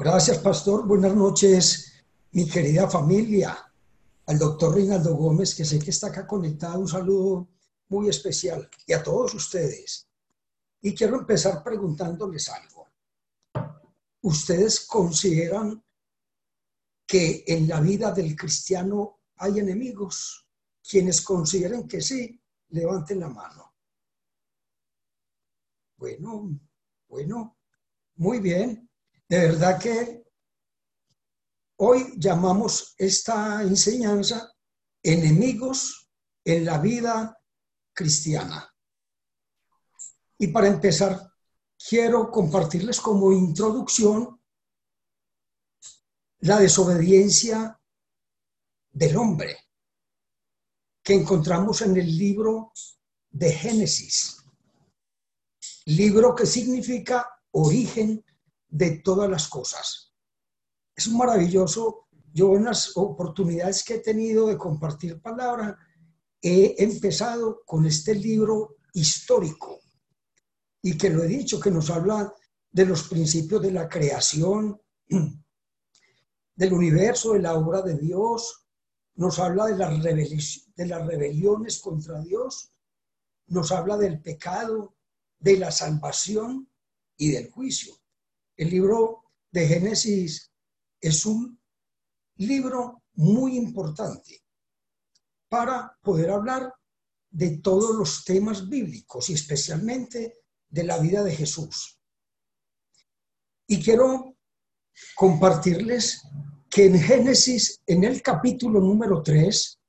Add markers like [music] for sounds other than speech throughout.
Gracias, pastor. Buenas noches, mi querida familia. Al doctor Reinaldo Gómez, que sé que está acá conectado, un saludo muy especial. Y a todos ustedes. Y quiero empezar preguntándoles algo. ¿Ustedes consideran que en la vida del cristiano hay enemigos? Quienes consideren que sí, levanten la mano. Bueno, bueno, muy bien. De verdad que hoy llamamos esta enseñanza enemigos en la vida cristiana. Y para empezar, quiero compartirles como introducción la desobediencia del hombre que encontramos en el libro de Génesis, libro que significa origen de todas las cosas. Es maravilloso. Yo en las oportunidades que he tenido de compartir palabra, he empezado con este libro histórico y que lo he dicho, que nos habla de los principios de la creación, del universo, de la obra de Dios, nos habla de las, de las rebeliones contra Dios, nos habla del pecado, de la salvación y del juicio. El libro de Génesis es un libro muy importante para poder hablar de todos los temas bíblicos y especialmente de la vida de Jesús. Y quiero compartirles que en Génesis, en el capítulo número 3,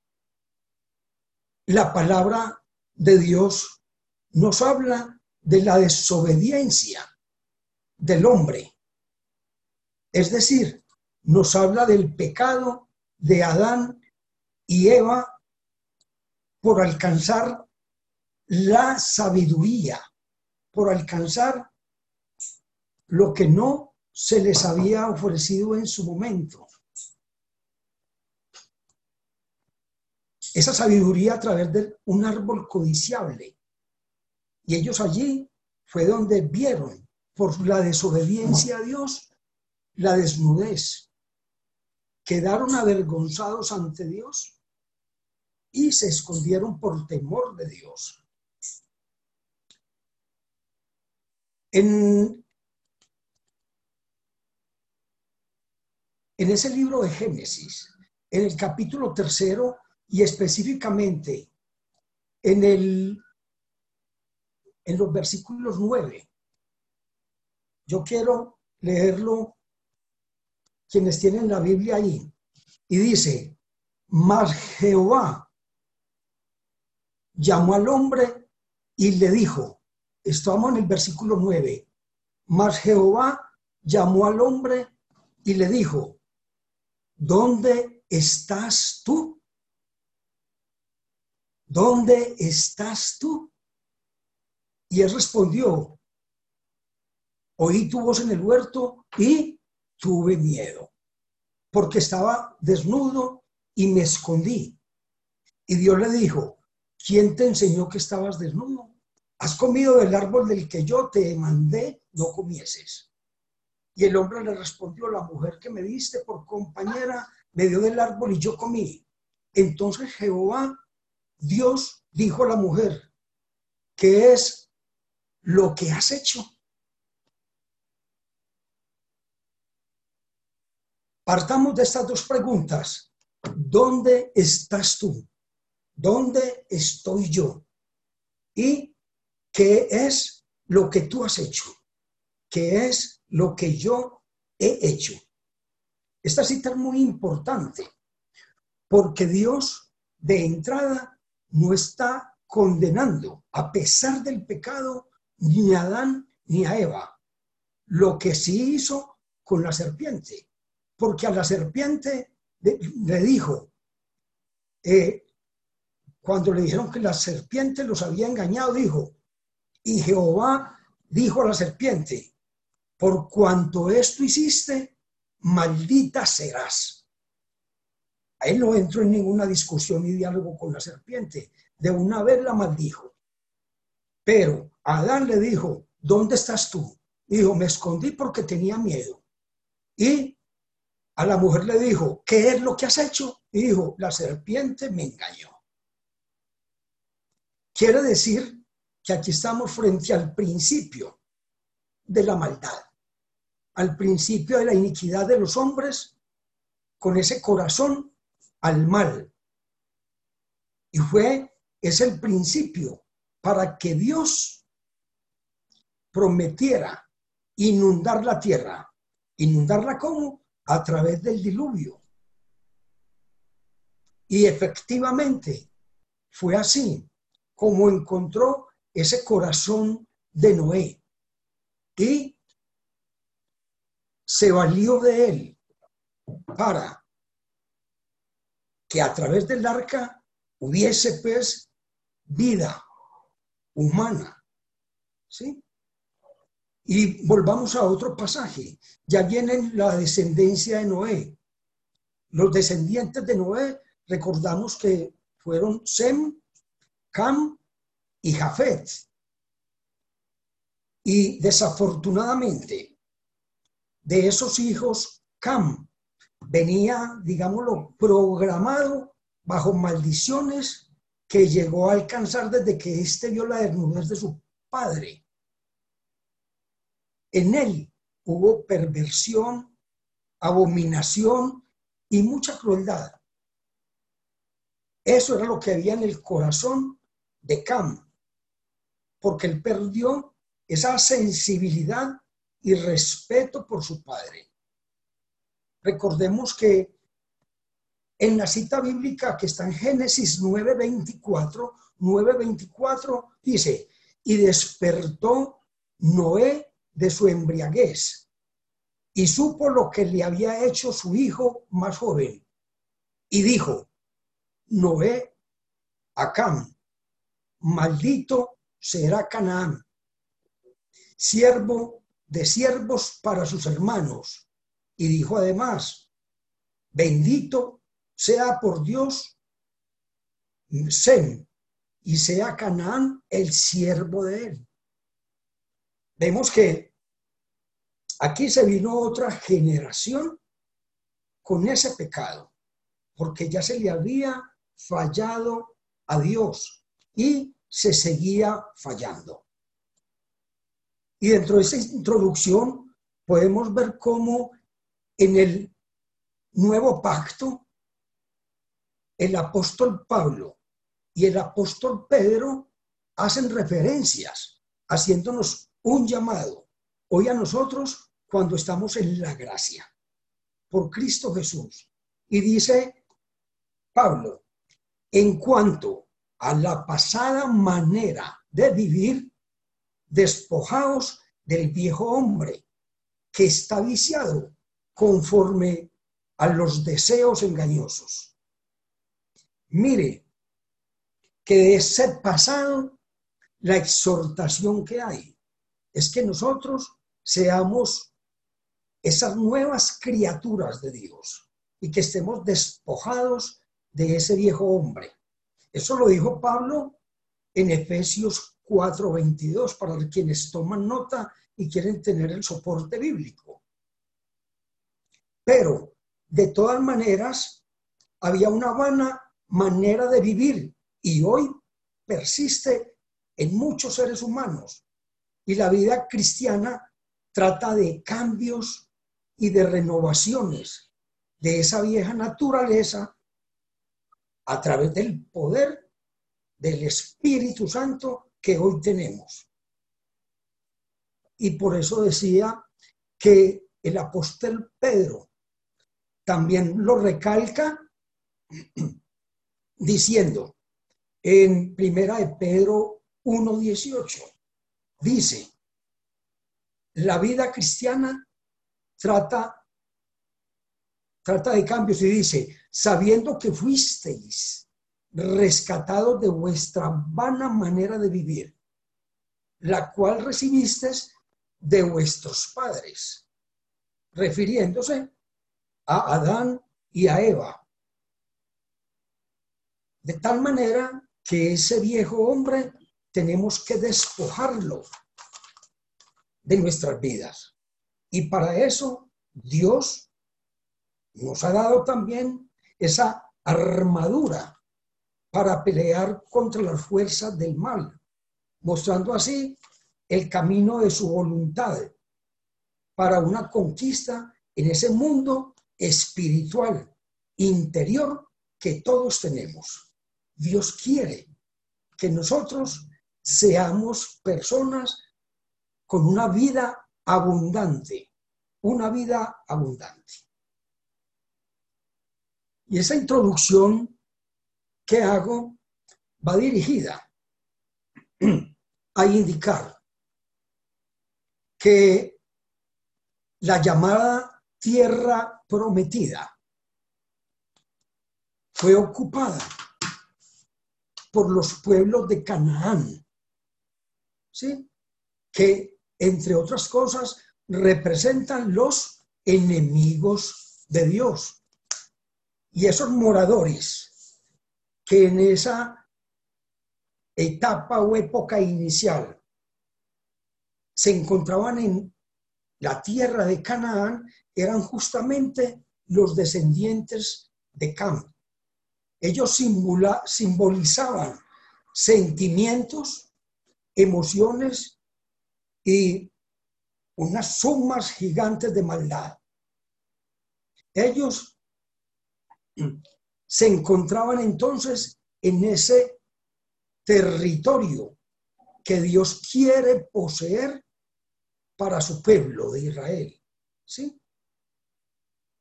la palabra de Dios nos habla de la desobediencia del hombre. Es decir, nos habla del pecado de Adán y Eva por alcanzar la sabiduría, por alcanzar lo que no se les había ofrecido en su momento. Esa sabiduría a través de un árbol codiciable. Y ellos allí fue donde vieron por la desobediencia a Dios, la desnudez. Quedaron avergonzados ante Dios y se escondieron por temor de Dios. En, ese libro de Génesis, en el capítulo tercero y específicamente en, el, en los versículos nueve yo quiero leerlo quienes tienen la Biblia ahí. Y dice, mas Jehová llamó al hombre y le dijo, estamos en el versículo 9, mas Jehová llamó al hombre y le dijo, ¿dónde estás tú? ¿Dónde estás tú? Y él respondió, oí tu voz en el huerto y tuve miedo, porque estaba desnudo y me escondí. Y Dios le dijo, ¿quién te enseñó que estabas desnudo? Has comido del árbol del que yo te mandé, no comieses. Y el hombre le respondió, la mujer que me diste por compañera me dio del árbol y yo comí. Entonces Jehová, Dios, dijo a la mujer, ¿qué es lo que has hecho? Partamos de estas dos preguntas. ¿Dónde estás tú? ¿Dónde estoy yo? ¿Y qué es lo que tú has hecho? ¿Qué es lo que yo he hecho? Esta cita es muy importante porque Dios de entrada no está condenando, a pesar del pecado, ni a Adán ni a Eva. Lo que sí hizo con la serpiente porque a la serpiente le dijo, eh, cuando le dijeron que la serpiente los había engañado, dijo, y Jehová dijo a la serpiente, por cuanto esto hiciste, maldita serás. Ahí no entró en ninguna discusión ni diálogo con la serpiente. De una vez la maldijo. Pero Adán le dijo, ¿dónde estás tú? Dijo, me escondí porque tenía miedo. Y a la mujer le dijo, ¿qué es lo que has hecho? Y dijo, la serpiente me engañó. Quiere decir que aquí estamos frente al principio de la maldad, al principio de la iniquidad de los hombres, con ese corazón al mal. Y fue, es el principio para que Dios prometiera inundar la tierra. ¿Inundarla cómo? A través del diluvio. Y efectivamente fue así como encontró ese corazón de Noé y se valió de él para que a través del arca hubiese pues vida humana. ¿Sí? Y volvamos a otro pasaje. Ya viene la descendencia de Noé. Los descendientes de Noé, recordamos que fueron Sem, Cam y Jafet. Y desafortunadamente, de esos hijos, Cam venía, digámoslo, programado bajo maldiciones que llegó a alcanzar desde que éste vio la desnudez de su padre. En él hubo perversión, abominación y mucha crueldad. Eso era lo que había en el corazón de Cam, porque él perdió esa sensibilidad y respeto por su padre. Recordemos que en la cita bíblica que está en Génesis 9:24, 9:24 dice, y despertó Noé de su embriaguez y supo lo que le había hecho su hijo más joven. Y dijo, Noé, Acam, maldito será Canaán, siervo de siervos para sus hermanos. Y dijo además, bendito sea por Dios Sem, y sea Canaán el siervo de él. Vemos que aquí se vino otra generación con ese pecado, porque ya se le había fallado a Dios y se seguía fallando. Y dentro de esa introducción podemos ver cómo en el nuevo pacto el apóstol Pablo y el apóstol Pedro hacen referencias, haciéndonos un llamado hoy a nosotros cuando estamos en la gracia por Cristo Jesús. Y dice Pablo, en cuanto a la pasada manera de vivir, despojados del viejo hombre que está viciado conforme a los deseos engañosos. Mire que de ese pasado, la exhortación que hay es que nosotros seamos esas nuevas criaturas de Dios y que estemos despojados de ese viejo hombre eso lo dijo Pablo en Efesios 4:22 para quienes toman nota y quieren tener el soporte bíblico. Pero, de todas maneras, había una vana manera de vivir y hoy persiste en muchos seres humanos. Y la vida cristiana trata de cambios y de renovaciones de esa vieja naturaleza a través del poder del Espíritu Santo que hoy tenemos. Y por eso decía que el apóstol Pedro también lo recalca [clears throat] diciendo en primera de Pedro 1.18, dice, la vida cristiana trata trata de cambios y dice, sabiendo que fuisteis rescatados de vuestra vana manera de vivir, la cual recibisteis de vuestros padres, refiriéndose a Adán y a Eva. De tal manera que ese viejo hombre tenemos que despojarlo de nuestras vidas. Y para eso Dios nos ha dado también esa armadura para pelear contra las fuerzas del mal, mostrando así el camino de su voluntad para una conquista en ese mundo espiritual, interior que todos tenemos. Dios quiere que nosotros seamos personas con una vida abundante, una vida abundante. Y esa introducción que hago va dirigida a indicar que la llamada tierra prometida fue ocupada por los pueblos de Canaán, ¿sí? que entre otras cosas representan los enemigos de Dios. Y esos moradores que en esa etapa o época inicial se encontraban en la tierra de Canaán eran justamente los descendientes de Cam. Ellos simbolizaban sentimientos, emociones y unas sumas gigantes de maldad. Ellos se encontraban entonces en ese territorio que Dios quiere poseer para su pueblo de Israel. ¿Sí?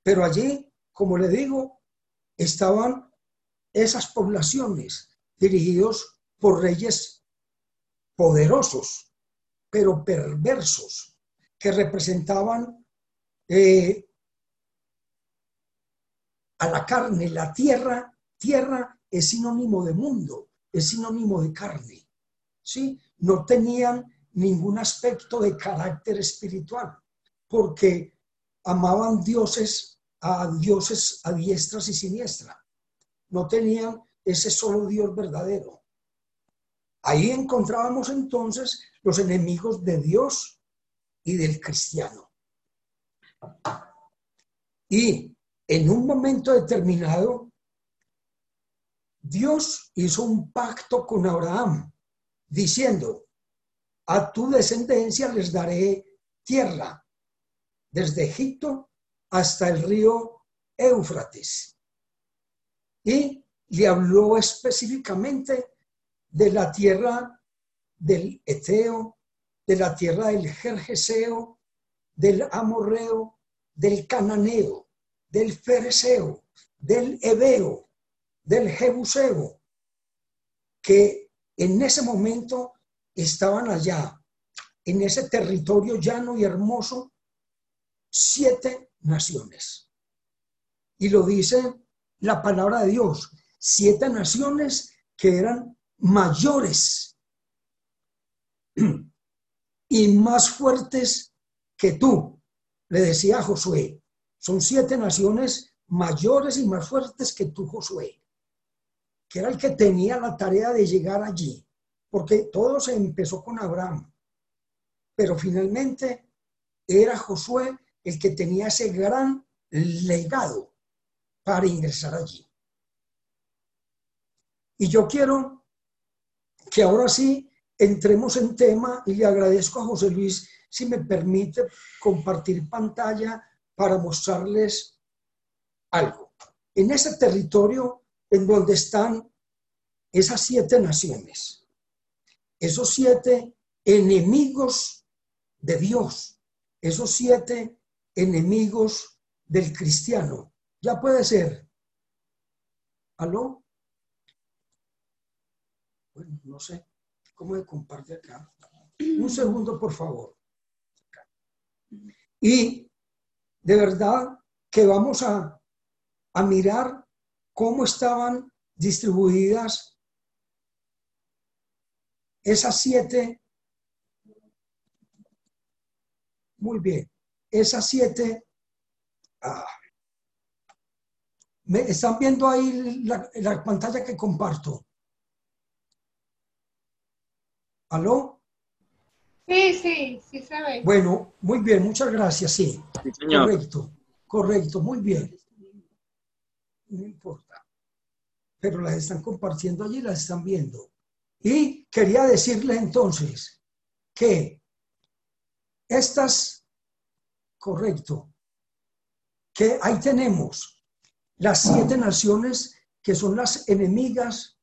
Pero allí, como le digo, estaban esas poblaciones dirigidos por reyes poderosos, pero perversos, que representaban eh, a la carne, la tierra, tierra es sinónimo de mundo, es sinónimo de carne. ¿sí? No tenían ningún aspecto de carácter espiritual, porque amaban dioses a dioses a diestras y siniestras. No tenían ese solo Dios verdadero. Ahí encontrábamos entonces los enemigos de Dios y del cristiano. Y en un momento determinado, Dios hizo un pacto con Abraham, diciendo, a tu descendencia les daré tierra, desde Egipto hasta el río Éufrates. Y le habló específicamente de la tierra del Eteo, de la tierra del Jerjeseo, del Amorreo, del Cananeo, del Fereseo, del Ebeo, del Jebuseo, que en ese momento estaban allá, en ese territorio llano y hermoso, siete naciones. Y lo dice la palabra de Dios, siete naciones que eran mayores [clears throat] y más fuertes que tú, le decía Josué. Son siete naciones mayores y más fuertes que tú, Josué, que era el que tenía la tarea de llegar allí, porque todo se empezó con Abraham, pero finalmente era Josué el que tenía ese gran legado para ingresar allí. Y yo quiero que ahora sí entremos en tema y le agradezco a José Luis si me permite compartir pantalla para mostrarles algo. En ese territorio en donde están esas siete naciones, esos siete enemigos de Dios, esos siete enemigos del cristiano. Ya puede ser. ¿Aló? No sé. ¿Cómo de comparte acá? Un segundo, por favor. Y de verdad que vamos a, mirar cómo estaban distribuidas esas siete. Muy bien, esas siete. Ah, ¿Me están viendo ahí la pantalla que comparto? ¿Aló? Sí, sí, sí se ve. Bueno, muy bien, muchas gracias, sí. Sí, señor. Correcto, correcto, muy bien. No importa. Pero las están compartiendo allí, las están viendo. Y quería decirles entonces que estas, correcto, que ahí tenemos las siete naciones que son las enemigas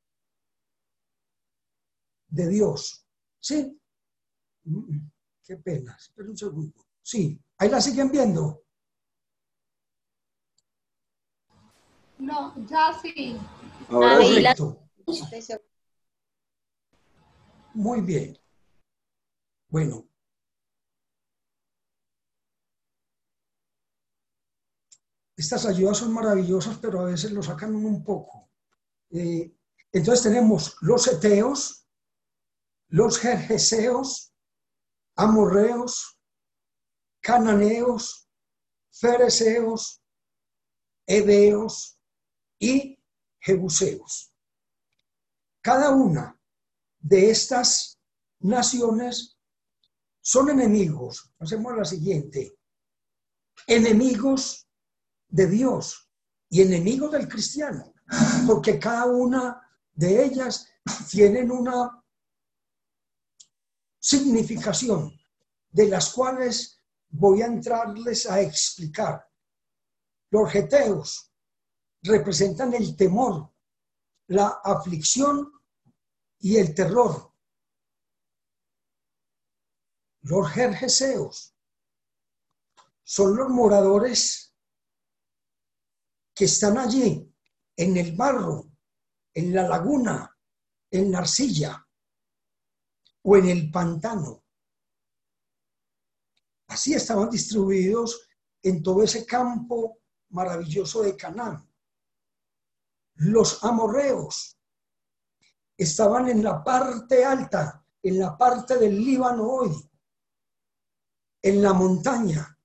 de Dios. ¿Sí? Mm, Qué pena. Espera un segundo. Sí, ahí la siguen viendo. No, ya sí. Ahora. Ahí la- Correcto. Muy bien. Bueno. Estas ayudas son maravillosas, pero a veces lo sacan uno un poco. Eh, entonces tenemos los eteos, los jerjeseos, amorreos, cananeos, fereceos, heveos y jebuseos. Cada una de estas naciones son enemigos. Hacemos la siguiente. Enemigos de Dios y enemigos del cristiano, porque cada una de ellas tienen una significación de las cuales voy a entrarles a explicar. Los geteos representan el temor, la aflicción y el terror. Los jerjeseos son los moradores que están allí, en el barro, en la laguna, en la arcilla o en el pantano. Así estaban distribuidos en todo ese campo maravilloso de Canaán. Los amorreos estaban en la parte alta, en la parte del Líbano hoy, en la montaña.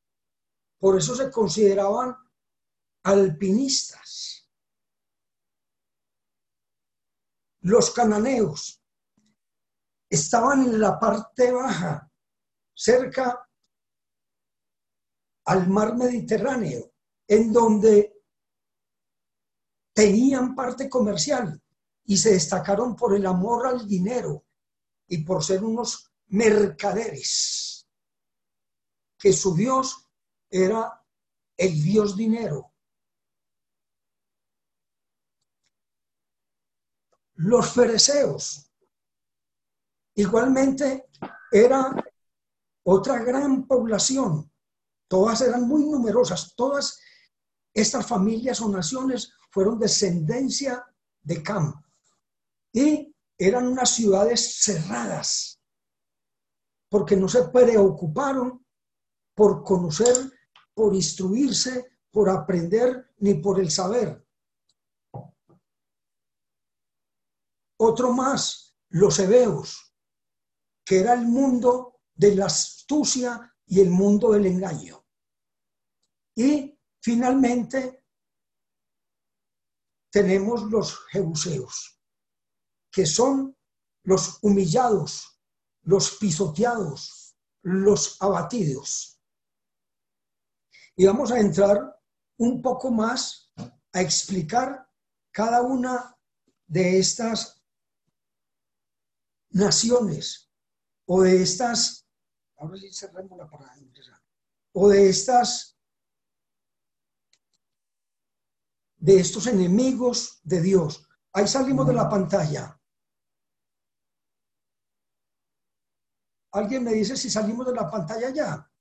Por eso se consideraban alpinistas. Los cananeos estaban en la parte baja, cerca al mar Mediterráneo, en donde tenían parte comercial y se destacaron por el amor al dinero y por ser unos mercaderes, que su Dios era el Dios dinero. Los fereceos, igualmente, era otra gran población. Todas eran muy numerosas. Todas estas familias o naciones fueron descendencia de Cam. Y eran unas ciudades cerradas, porque no se preocuparon por conocer, por instruirse, por aprender, ni por el saber. Otro más, los hebeos, que era el mundo de la astucia y el mundo del engaño. Y finalmente tenemos los jebuseos, que son los humillados, los pisoteados, los abatidos. Y vamos a entrar un poco más a explicar cada una de estas naciones o de estas, ahora sí cerrémosla para ingresar, o de estas, de estos enemigos de Dios. Ahí salimos de la pantalla. ¿Alguien me dice si salimos de la pantalla ya?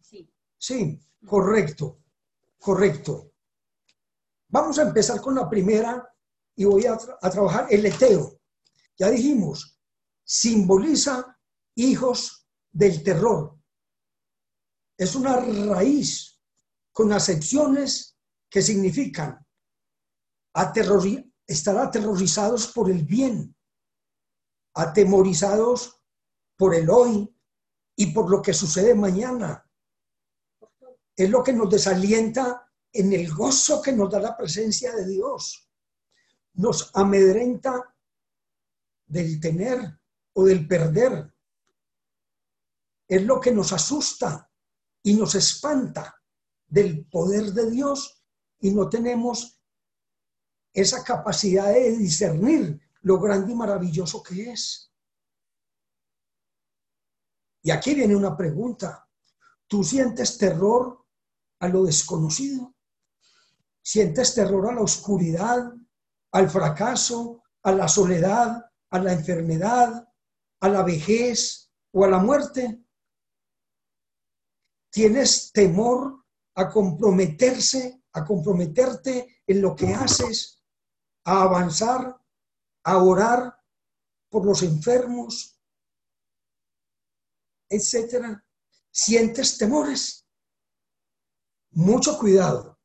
Sí. Sí, correcto, correcto. Vamos a empezar con la primera y voy a, tra- a trabajar el eteo. Ya dijimos, simboliza hijos del terror. Es una raíz con acepciones que significan aterrori- estar aterrorizados por el bien, atemorizados por el hoy y por lo que sucede mañana. Es lo que nos desalienta en el gozo que nos da la presencia de Dios. Nos amedrenta del tener o del perder. Es lo que nos asusta y nos espanta del poder de Dios y no tenemos esa capacidad de discernir lo grande y maravilloso que es. Y aquí viene una pregunta. ¿Tú sientes terror a lo desconocido? ¿Sientes terror a la oscuridad, al fracaso, a la soledad, a la enfermedad, a la vejez o a la muerte? ¿Tienes temor a comprometerse, a comprometerte en lo que haces, a avanzar, a orar por los enfermos, etcétera? ¿Sientes temores? Mucho cuidado,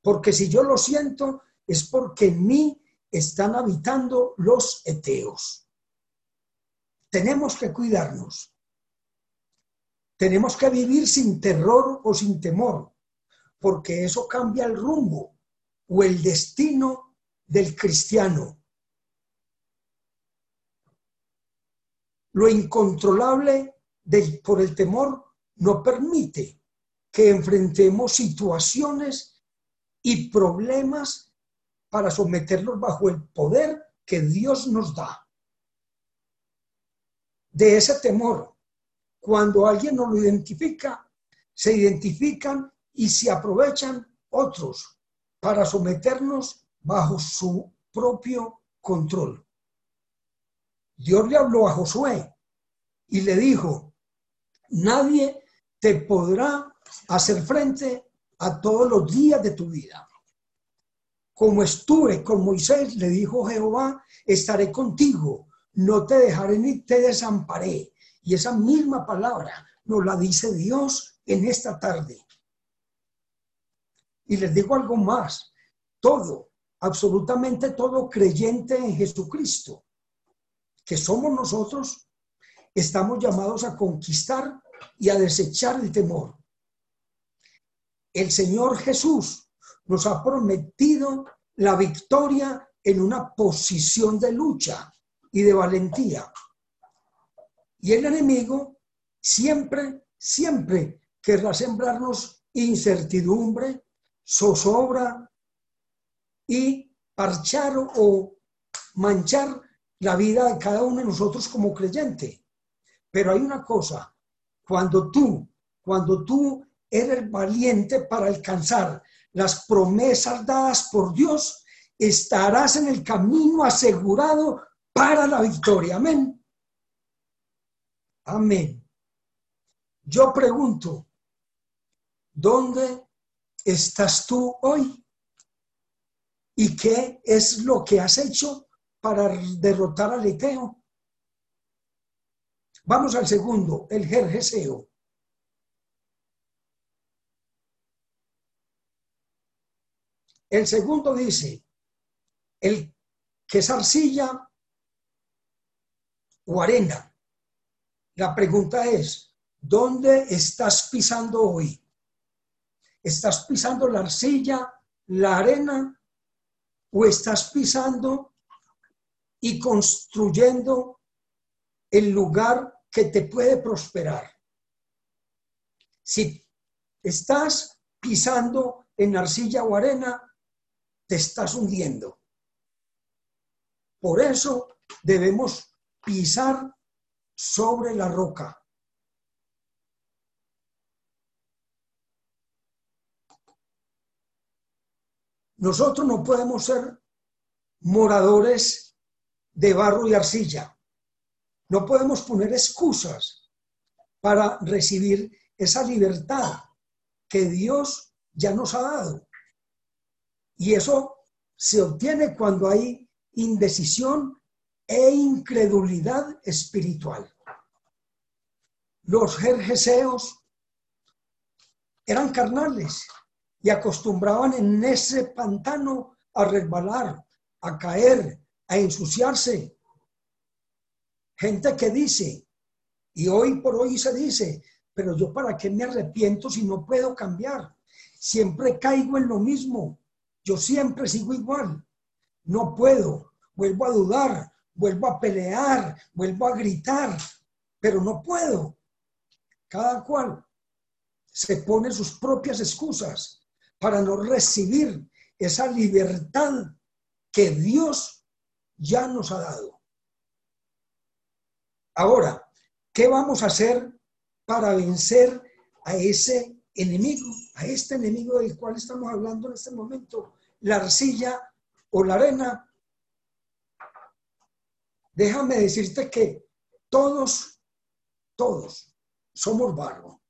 porque si yo lo siento es porque en mí están habitando los eteos. Tenemos que cuidarnos. Tenemos que vivir sin terror o sin temor, porque eso cambia el rumbo o el destino del cristiano. Lo incontrolable por el temor no permite que enfrentemos situaciones y problemas para someterlos bajo el poder que Dios nos da. De ese temor, cuando alguien no lo identifica, se identifican y se aprovechan otros para someternos bajo su propio control. Dios le habló a Josué y le dijo, nadie te podrá hacer frente a todos los días de tu vida. Como estuve con Moisés, le dijo Jehová, estaré contigo, no te dejaré ni te desamparé. Y esa misma palabra nos la dice Dios en esta tarde. Y les digo algo más, todo, absolutamente todo creyente en Jesucristo, que somos nosotros, estamos llamados a conquistar y a desechar el temor. El Señor Jesús nos ha prometido la victoria en una posición de lucha y de valentía. Y el enemigo siempre, siempre querrá sembrarnos incertidumbre, zozobra y parchar o manchar la vida de cada uno de nosotros como creyente. Pero hay una cosa, cuando tú, cuando tú eres valiente para alcanzar las promesas dadas por Dios, estarás en el camino asegurado para la victoria. Amén. Amén. Yo pregunto, ¿dónde estás tú hoy? ¿Y qué es lo que has hecho para derrotar al Eteo? Vamos al segundo, el Gergeseo. El segundo dice, el que es arcilla o arena. La pregunta es, ¿dónde estás pisando hoy? ¿Estás pisando la arcilla, la arena o estás pisando y construyendo el lugar que te puede prosperar? Si estás pisando en arcilla o arena, te estás hundiendo. Por eso debemos pisar sobre la roca. Nosotros no podemos ser moradores de barro y arcilla. No podemos poner excusas para recibir esa libertad que Dios ya nos ha dado. Y eso se obtiene cuando hay indecisión e incredulidad espiritual. Los jerjeseos eran carnales y acostumbraban en ese pantano a resbalar, a caer, a ensuciarse. Gente que dice, y hoy por hoy se dice, pero yo para qué me arrepiento si no puedo cambiar. Siempre caigo en lo mismo. Yo siempre sigo igual. No puedo. Vuelvo a dudar, vuelvo a pelear, vuelvo a gritar, pero no puedo. Cada cual se pone sus propias excusas para no recibir esa libertad que Dios ya nos ha dado. Ahora, ¿qué vamos a hacer para vencer a ese enemigo, a este enemigo del cual estamos hablando en este momento? La arcilla o la arena. Déjame decirte que todos, todos somos barro.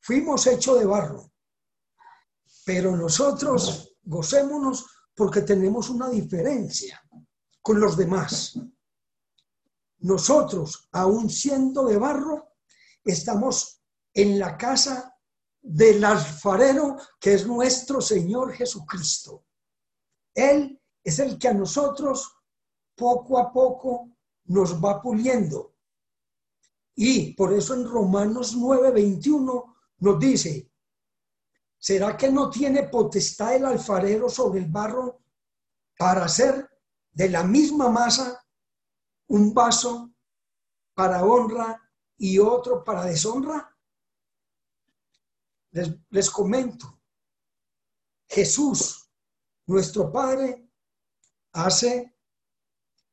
Fuimos hechos de barro. Pero nosotros gocémonos porque tenemos una diferencia con los demás. Nosotros, aún siendo de barro, estamos en la casa del alfarero que es nuestro Señor Jesucristo. Él es el que a nosotros poco a poco nos va puliendo. Y por eso en Romanos 9:21 nos dice, ¿será que no tiene potestad el alfarero sobre el barro para hacer de la misma masa un vaso para honra y otro para deshonra? Les, les comento, Jesús, nuestro Padre, hace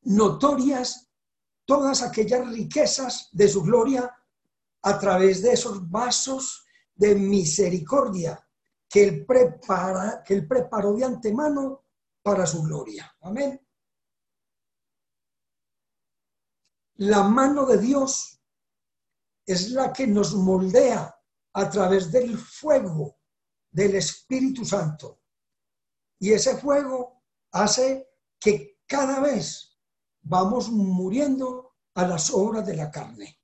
notorias todas aquellas riquezas de su gloria a través de esos vasos de misericordia que él, prepara, que él preparó de antemano para su gloria. Amén. La mano de Dios es la que nos moldea a través del fuego del Espíritu Santo. Y ese fuego hace que cada vez vamos muriendo a las obras de la carne.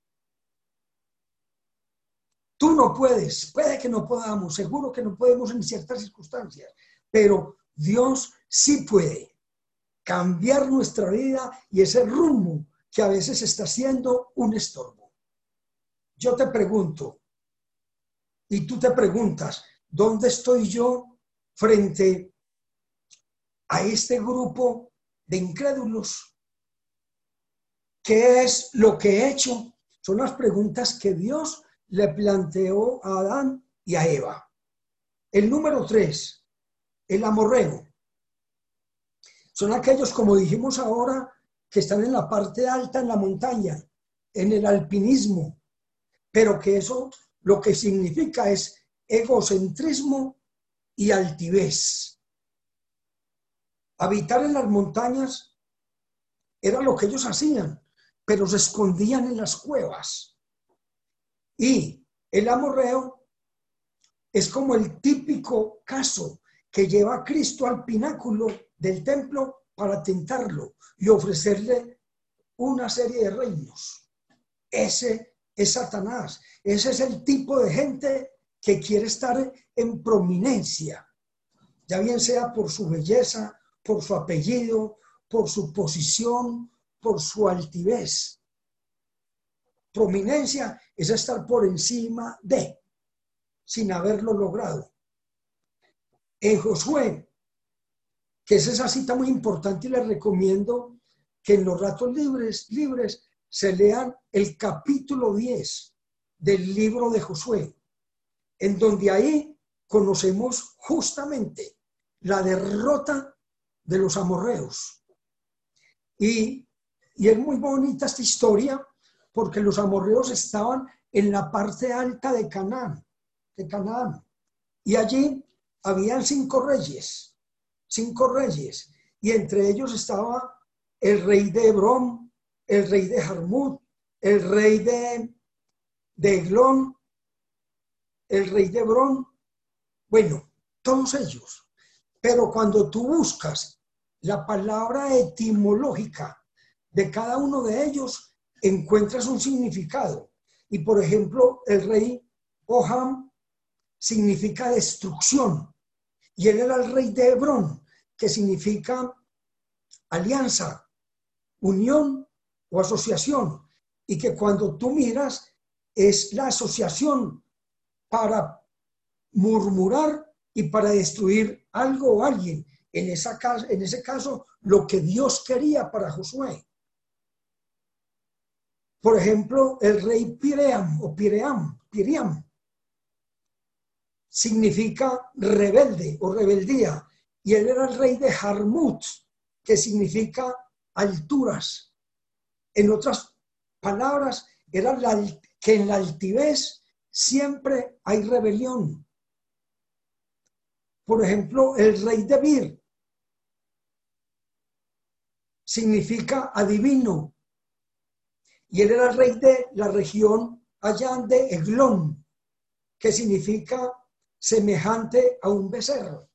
Tú no puedes, puede que no podamos, seguro que no podemos en ciertas circunstancias, pero Dios sí puede cambiar nuestra vida y ese rumbo que a veces está siendo un estorbo. Yo te pregunto, y tú te preguntas, ¿dónde estoy yo frente a este grupo de incrédulos? ¿Qué es lo que he hecho? Son las preguntas que Dios le planteó a Adán y a Eva. El número tres, el amorreo. Son aquellos, como dijimos ahora, que están en la parte alta, en la montaña, en el alpinismo, pero que eso lo que significa es egocentrismo y altivez. Habitar en las montañas era lo que ellos hacían, pero se escondían en las cuevas. Y el amorreo es como el típico caso que lleva a Cristo al pináculo del templo para tentarlo y ofrecerle una serie de reinos. Ese es Satanás. Ese es el tipo de gente que quiere estar en prominencia, ya bien sea por su belleza, por su apellido, por su posición, por su altivez. Prominencia es estar por encima de, sin haberlo logrado. En Josué, que es esa cita muy importante y les recomiendo que en los ratos libres, libres se lean el capítulo 10 del libro de Josué, en donde ahí conocemos justamente la derrota de los amorreos. Y, y es muy bonita esta historia porque los amorreos estaban en la parte alta de Canaán, de Canaán. Y allí habían cinco reyes, cinco reyes, y entre ellos estaba el rey de Hebrón, el rey de Jarmut, el rey de, de el rey de Hebrón, bueno, todos ellos. Pero cuando tú buscas la palabra etimológica de cada uno de ellos, encuentras un significado. Y por ejemplo, el rey Oham significa destrucción. Y él era el rey de Hebrón, que significa alianza, unión o asociación. Y que cuando tú miras es la asociación para murmurar y para destruir algo o alguien. En, esa, en ese caso, lo que Dios quería para Josué. Por ejemplo, el rey Piream o Piream, Piriam, significa rebelde o rebeldía. Y él era el rey de Harmut, que significa alturas. En otras palabras, era que en la altivez siempre hay rebelión. Por ejemplo, el rey de Bir significa adivino. Y él era rey de la región allá de Eglón, que significa semejante a un becerro.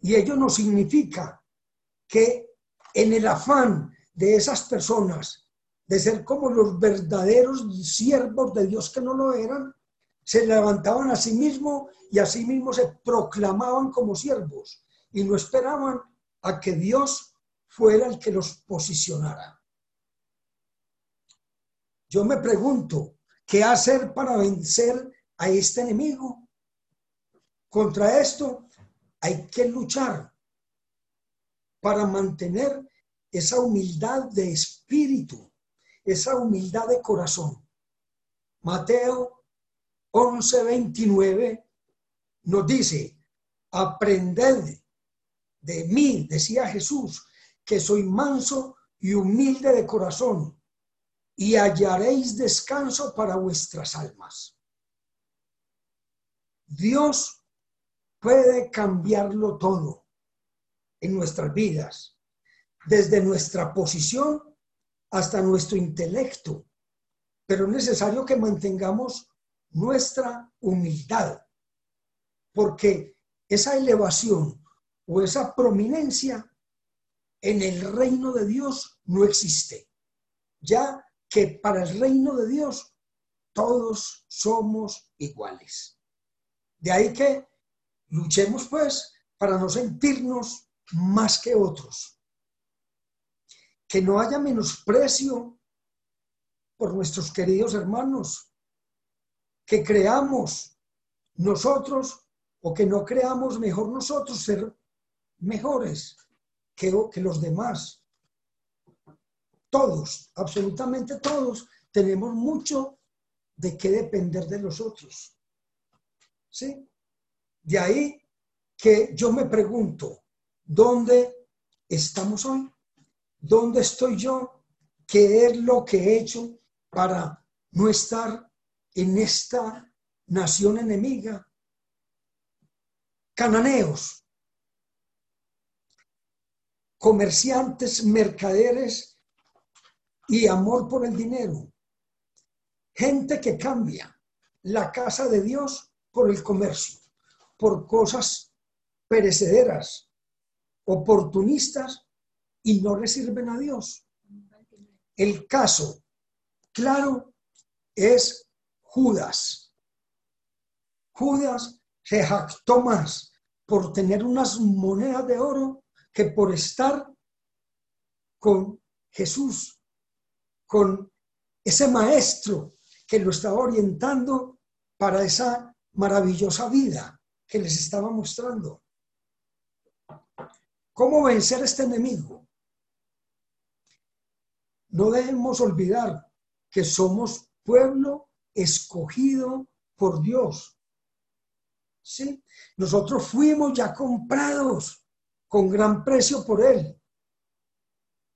Y ello no significa que en el afán de esas personas de ser como los verdaderos siervos de Dios que no lo eran, se levantaban a sí mismos y a sí mismos se proclamaban como siervos y no esperaban a que Dios fuera el que los posicionara. Yo me pregunto, ¿qué hacer para vencer a este enemigo? Contra esto hay que luchar para mantener esa humildad de espíritu, esa humildad de corazón. Mateo 11:29 nos dice, aprended de mí, decía Jesús, que soy manso y humilde de corazón, y hallaréis descanso para vuestras almas. Dios puede cambiarlo todo en nuestras vidas, desde nuestra posición hasta nuestro intelecto, pero es necesario que mantengamos nuestra humildad, porque esa elevación o esa prominencia en el reino de Dios no existe, ya que para el reino de Dios todos somos iguales. De ahí que luchemos pues para no sentirnos más que otros, que no haya menosprecio por nuestros queridos hermanos, que creamos nosotros o que no creamos mejor nosotros ser mejores que, que los demás. Todos, absolutamente todos, tenemos mucho de qué depender de los otros. ¿Sí? De ahí que yo me pregunto, ¿dónde estamos hoy? ¿Dónde estoy yo? ¿Qué es lo que he hecho para no estar en esta nación enemiga, cananeos, comerciantes, mercaderes y amor por el dinero, gente que cambia la casa de Dios por el comercio, por cosas perecederas, oportunistas y no le sirven a Dios. El caso claro es Judas. Judas se jactó más por tener unas monedas de oro que por estar con Jesús, con ese maestro que lo estaba orientando para esa maravillosa vida que les estaba mostrando. ¿Cómo vencer a este enemigo? No debemos olvidar que somos pueblo escogido por Dios. ¿Sí? Nosotros fuimos ya comprados con gran precio por Él.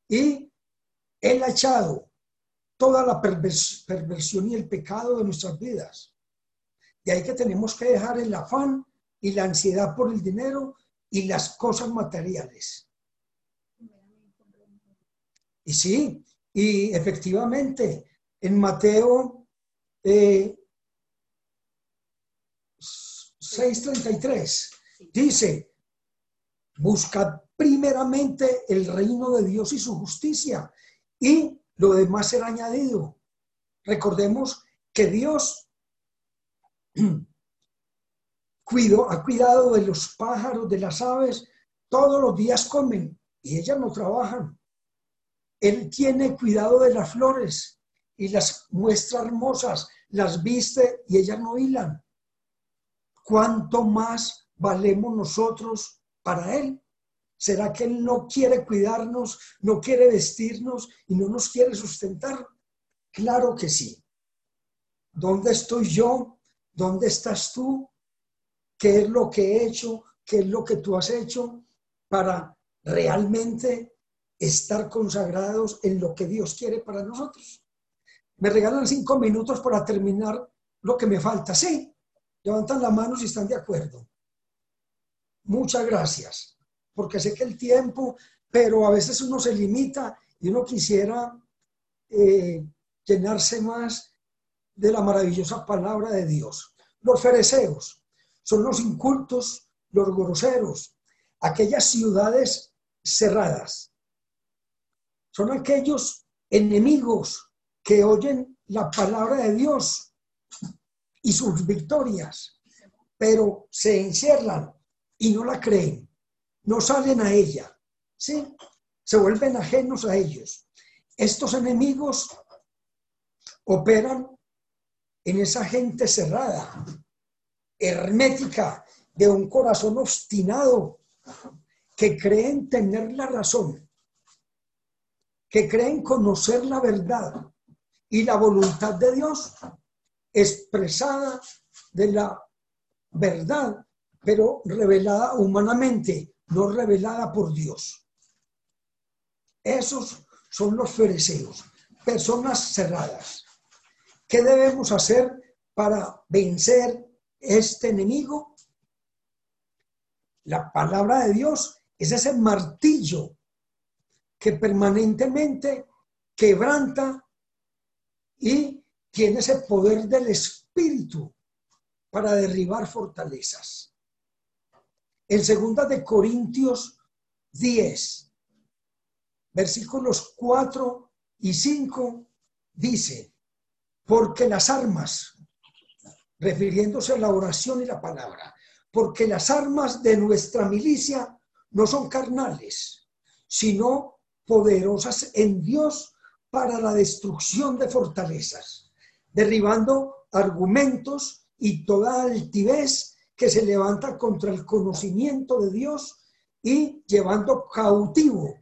Y Él ha echado toda la perversión y el pecado de nuestras vidas. De ahí que tenemos que dejar el afán y la ansiedad por el dinero y las cosas materiales. Y sí, y efectivamente, en Mateo 6.33 dice, buscad primeramente el reino de Dios y su justicia y lo demás será añadido. Recordemos que Dios [clears throat] cuido, ha cuidado de los pájaros, de las aves, todos los días comen y ellas no trabajan. Él tiene cuidado de las flores y las muestra hermosas, las viste y ellas no hilan. ¿Cuánto más valemos nosotros para Él? ¿Será que Él no quiere cuidarnos, no quiere vestirnos y no nos quiere sustentar? Claro que sí. ¿Dónde estoy yo? ¿Dónde estás tú? ¿Qué es lo que he hecho? ¿Qué es lo que tú has hecho para realmente estar consagrados en lo que Dios quiere para nosotros? Me regalan cinco minutos para terminar lo que me falta. Sí, levantan la mano si están de acuerdo. Muchas gracias, porque sé que el tiempo, pero a veces uno se limita y uno quisiera eh, llenarse más de la maravillosa palabra de Dios. Los fereceos son los incultos, los groseros, aquellas ciudades cerradas. Son aquellos enemigos que oyen la palabra de Dios y sus victorias, pero se encierran y no la creen, no salen a ella, ¿sí? Se vuelven ajenos a ellos. Estos enemigos operan en esa gente cerrada, hermética, de un corazón obstinado, que creen tener la razón, que creen conocer la verdad y la voluntad de Dios expresada de la verdad, pero revelada humanamente, no revelada por Dios. Esos son los fereceos, personas cerradas. ¿Qué debemos hacer para vencer este enemigo? La palabra de Dios es ese martillo que permanentemente quebranta y tiene ese poder del Espíritu para derribar fortalezas. En segunda de Corintios 10, versículos 4 y 5 dice, porque las armas, refiriéndose a la oración y la palabra, porque las armas de nuestra milicia no son carnales, sino poderosas en Dios para la destrucción de fortalezas, derribando argumentos y toda altivez que se levanta contra el conocimiento de Dios y llevando cautivo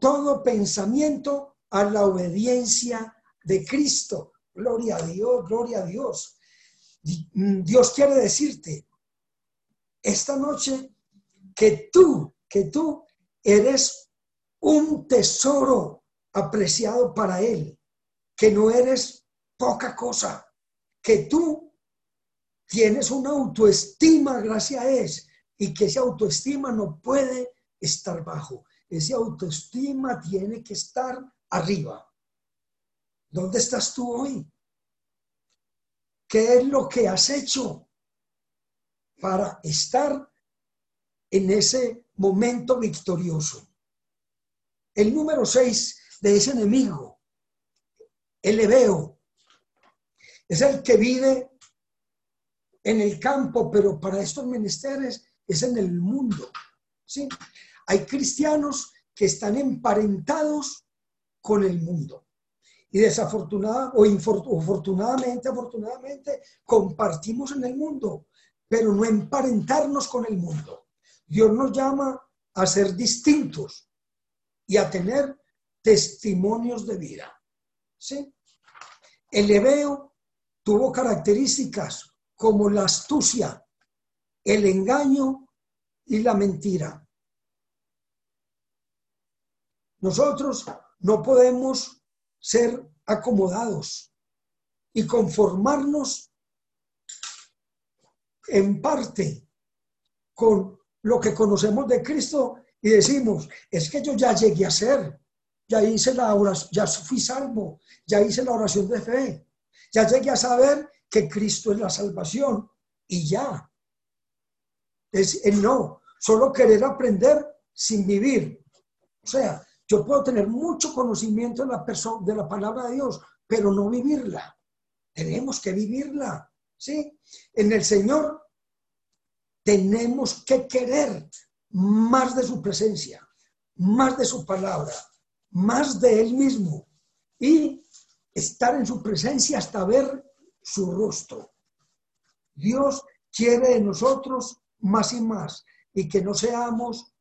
todo pensamiento a la obediencia de Cristo. Gloria a Dios, gloria a Dios. Mm, Dios quiere decirte esta noche que tú, que tú eres un tesoro apreciado para Él, que no eres poca cosa, que tú tienes una autoestima, gracias es, y que esa autoestima no puede estar bajo. Esa autoestima tiene que estar arriba. ¿Dónde estás tú hoy? ¿Qué es lo que has hecho para estar en ese momento victorioso? El número seis de ese enemigo, el Ebeo, es el que vive en el campo, pero para estos menesteres es en el mundo. ¿sí? Hay cristianos que están emparentados con el mundo. Y desafortunada o infortunadamente, afortunadamente, compartimos en el mundo, pero no emparentarnos con el mundo. Dios nos llama a ser distintos y a tener testimonios de vida. ¿Sí? El Ebeo tuvo características como la astucia, el engaño y la mentira. Nosotros no podemos ser acomodados y conformarnos en parte con lo que conocemos de Cristo y decimos, es que yo ya llegué a ser, ya hice la oración, ya fui salvo, ya hice la oración de fe, ya llegué a saber que Cristo es la salvación y ya. Es el no, solo querer aprender sin vivir. O sea, yo puedo tener mucho conocimiento de la, de la palabra de Dios, pero no vivirla. Tenemos que vivirla, ¿sí? En el Señor tenemos que querer más de su presencia, más de su palabra, más de Él mismo y estar en su presencia hasta ver su rostro. Dios quiere de nosotros más y más y que no seamos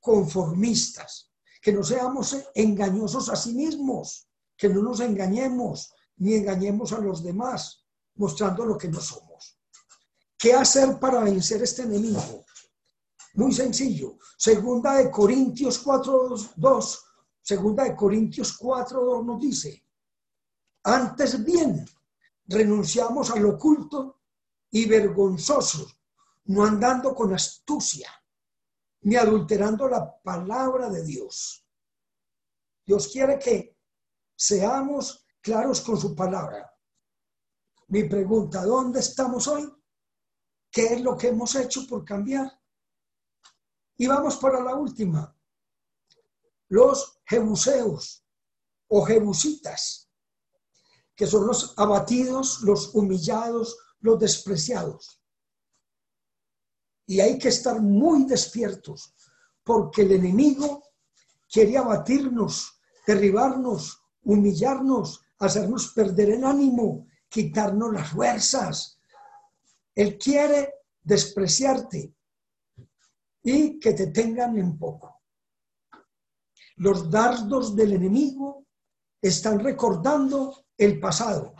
conformistas, que no seamos engañosos a sí mismos, que no nos engañemos, ni engañemos a los demás, mostrando lo que no somos. ¿Qué hacer para vencer este enemigo? Muy sencillo. Segunda de Corintios 4, 2, segunda de Corintios 4, 2 nos dice, antes bien, renunciamos al oculto y vergonzoso, no andando con astucia, ni adulterando la palabra de Dios. Dios quiere que seamos claros con su palabra. Mi pregunta, ¿dónde estamos hoy? ¿Qué es lo que hemos hecho por cambiar? Y vamos para la última. Los jebuseos o jebusitas, que son los abatidos, los humillados, los despreciados. Y hay que estar muy despiertos, porque el enemigo quiere abatirnos, derribarnos, humillarnos, hacernos perder el ánimo, quitarnos las fuerzas. Él quiere despreciarte y que te tengan en poco. Los dardos del enemigo están recordando el pasado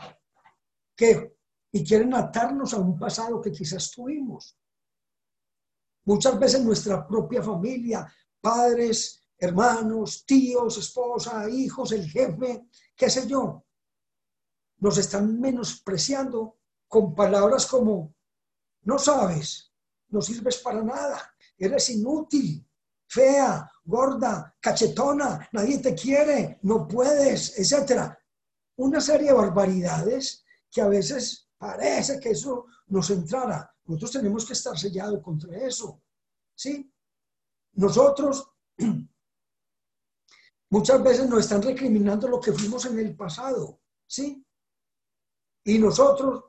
que, y quieren atarnos a un pasado que quizás tuvimos. Muchas veces nuestra propia familia, padres, hermanos, tíos, esposa, hijos, el jefe, qué sé yo, nos están menospreciando con palabras como, no sabes, no sirves para nada, eres inútil, fea, gorda, cachetona, nadie te quiere, no puedes, etcétera. Una serie de barbaridades que a veces parece que eso nos entrara. Nosotros tenemos que estar sellados contra eso. ¿Sí? Nosotros [clears throat] Muchas veces nos están recriminando lo que fuimos en el pasado, ¿sí? Y nosotros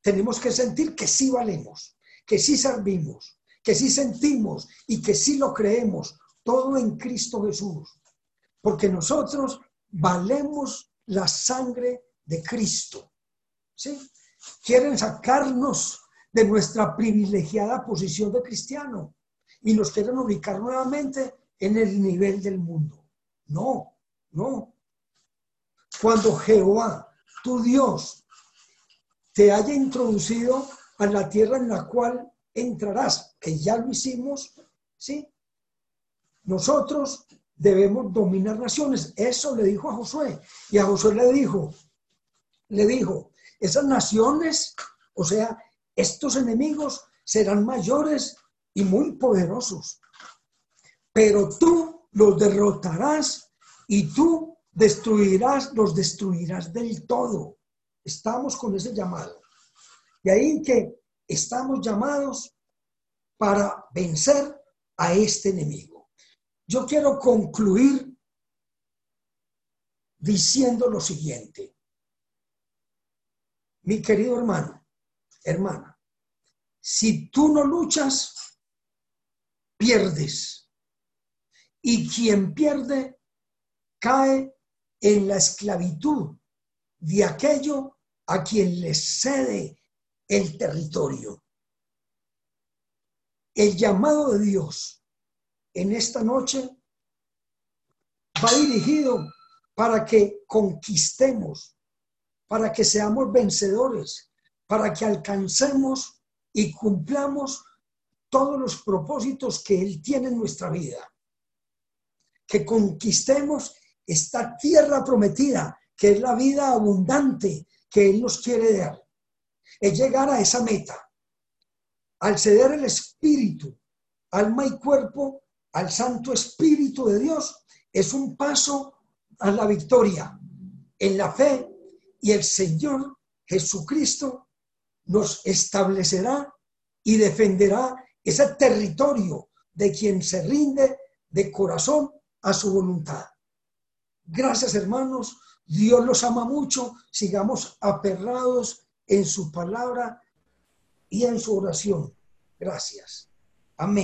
tenemos que sentir que sí valemos, que sí servimos, que sí sentimos y que sí lo creemos, todo en Cristo Jesús. Porque nosotros valemos la sangre de Cristo. ¿Sí? Quieren sacarnos de nuestra privilegiada posición de cristiano y nos quieren ubicar nuevamente en el nivel del mundo. No, no. Cuando Jehová, tu Dios, te haya introducido a la tierra en la cual entrarás, que ya lo hicimos, ¿sí? Nosotros debemos dominar naciones. Eso le dijo a Josué. Y a Josué le dijo, le dijo, esas naciones, o sea, estos enemigos serán mayores y muy poderosos. Pero tú los derrotarás y tú destruirás, los destruirás del todo. Estamos con ese llamado. Y ahí que estamos llamados para vencer a este enemigo. Yo quiero concluir diciendo lo siguiente. Mi querido hermano, hermana, si tú no luchas, pierdes. Y quien pierde cae en la esclavitud de aquello a quien le cede el territorio. El llamado de Dios en esta noche va dirigido para que conquistemos, para que seamos vencedores, para que alcancemos y cumplamos todos los propósitos que Él tiene en nuestra vida que conquistemos esta tierra prometida, que es la vida abundante que Él nos quiere dar. Es llegar a esa meta. Al ceder el Espíritu, alma y cuerpo al Santo Espíritu de Dios, es un paso a la victoria en la fe y el Señor Jesucristo nos establecerá y defenderá ese territorio de quien se rinde de corazón a su voluntad. Gracias hermanos, Dios los ama mucho, sigamos aperrados en su palabra y en su oración. Gracias. Amén.